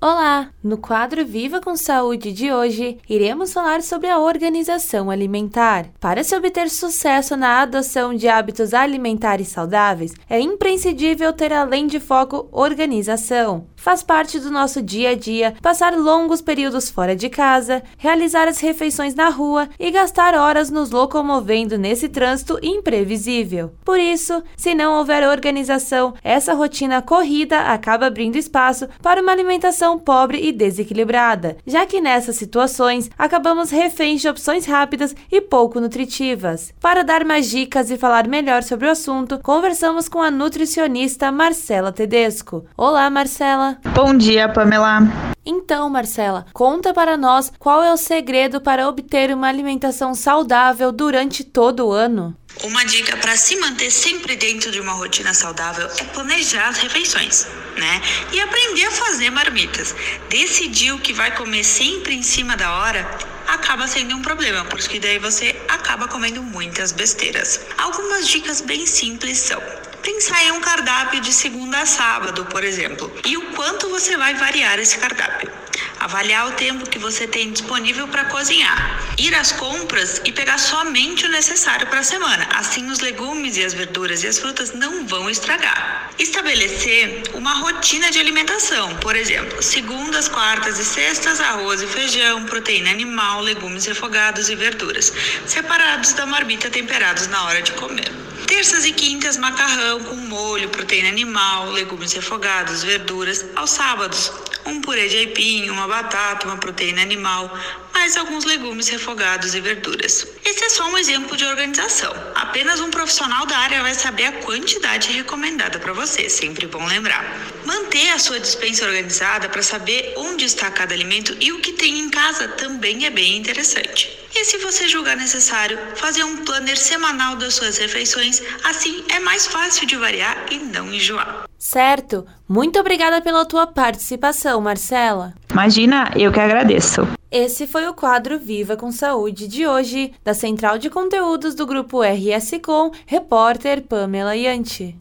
Olá! No quadro Viva com Saúde de hoje, iremos falar sobre a organização alimentar. Para se obter sucesso na adoção de hábitos alimentares saudáveis, é imprescindível ter além de foco organização. Faz parte do nosso dia a dia passar longos períodos fora de casa, realizar as refeições na rua e gastar horas nos locomovendo nesse trânsito imprevisível. Por isso, se não houver organização, essa rotina corrida acaba abrindo espaço para uma alimentação pobre e desequilibrada, já que nessas situações acabamos reféns de opções rápidas e pouco nutritivas. Para dar mais dicas e falar melhor sobre o assunto, conversamos com a nutricionista Marcela Tedesco. Olá, Marcela. Bom dia, Pamela. Então, Marcela, conta para nós qual é o segredo para obter uma alimentação saudável durante todo o ano. Uma dica para se manter sempre dentro de uma rotina saudável é planejar as refeições, né? E aprender a fazer marmitas. Decidir o que vai comer sempre em cima da hora acaba sendo um problema, porque daí você acaba comendo muitas besteiras. Algumas dicas bem simples são: pensar em um cardápio de segunda a sábado, por exemplo, e o quanto você vai variar esse cardápio avaliar o tempo que você tem disponível para cozinhar, ir às compras e pegar somente o necessário para a semana. Assim, os legumes e as verduras e as frutas não vão estragar. Estabelecer uma rotina de alimentação, por exemplo, segundas, quartas e sextas, arroz e feijão, proteína animal, legumes refogados e verduras, separados da marmita temperados na hora de comer. Terças e quintas, macarrão com molho, proteína animal, legumes refogados, verduras. Aos sábados, um purê de aipim, uma batata, uma proteína animal, mais alguns legumes refogados e verduras. Esse é só um exemplo de organização. Apenas um profissional da área vai saber a quantidade recomendada para você, sempre bom lembrar. Manter a sua dispensa organizada para saber onde está cada alimento e o que tem em casa também é bem interessante. E se você julgar necessário, fazer um planner semanal das suas refeições, assim é mais fácil de variar e não enjoar. Certo. Muito obrigada pela tua participação, Marcela. Imagina, eu que agradeço. Esse foi o quadro Viva com Saúde de hoje, da Central de Conteúdos do Grupo RS Com, repórter Pamela Yanti.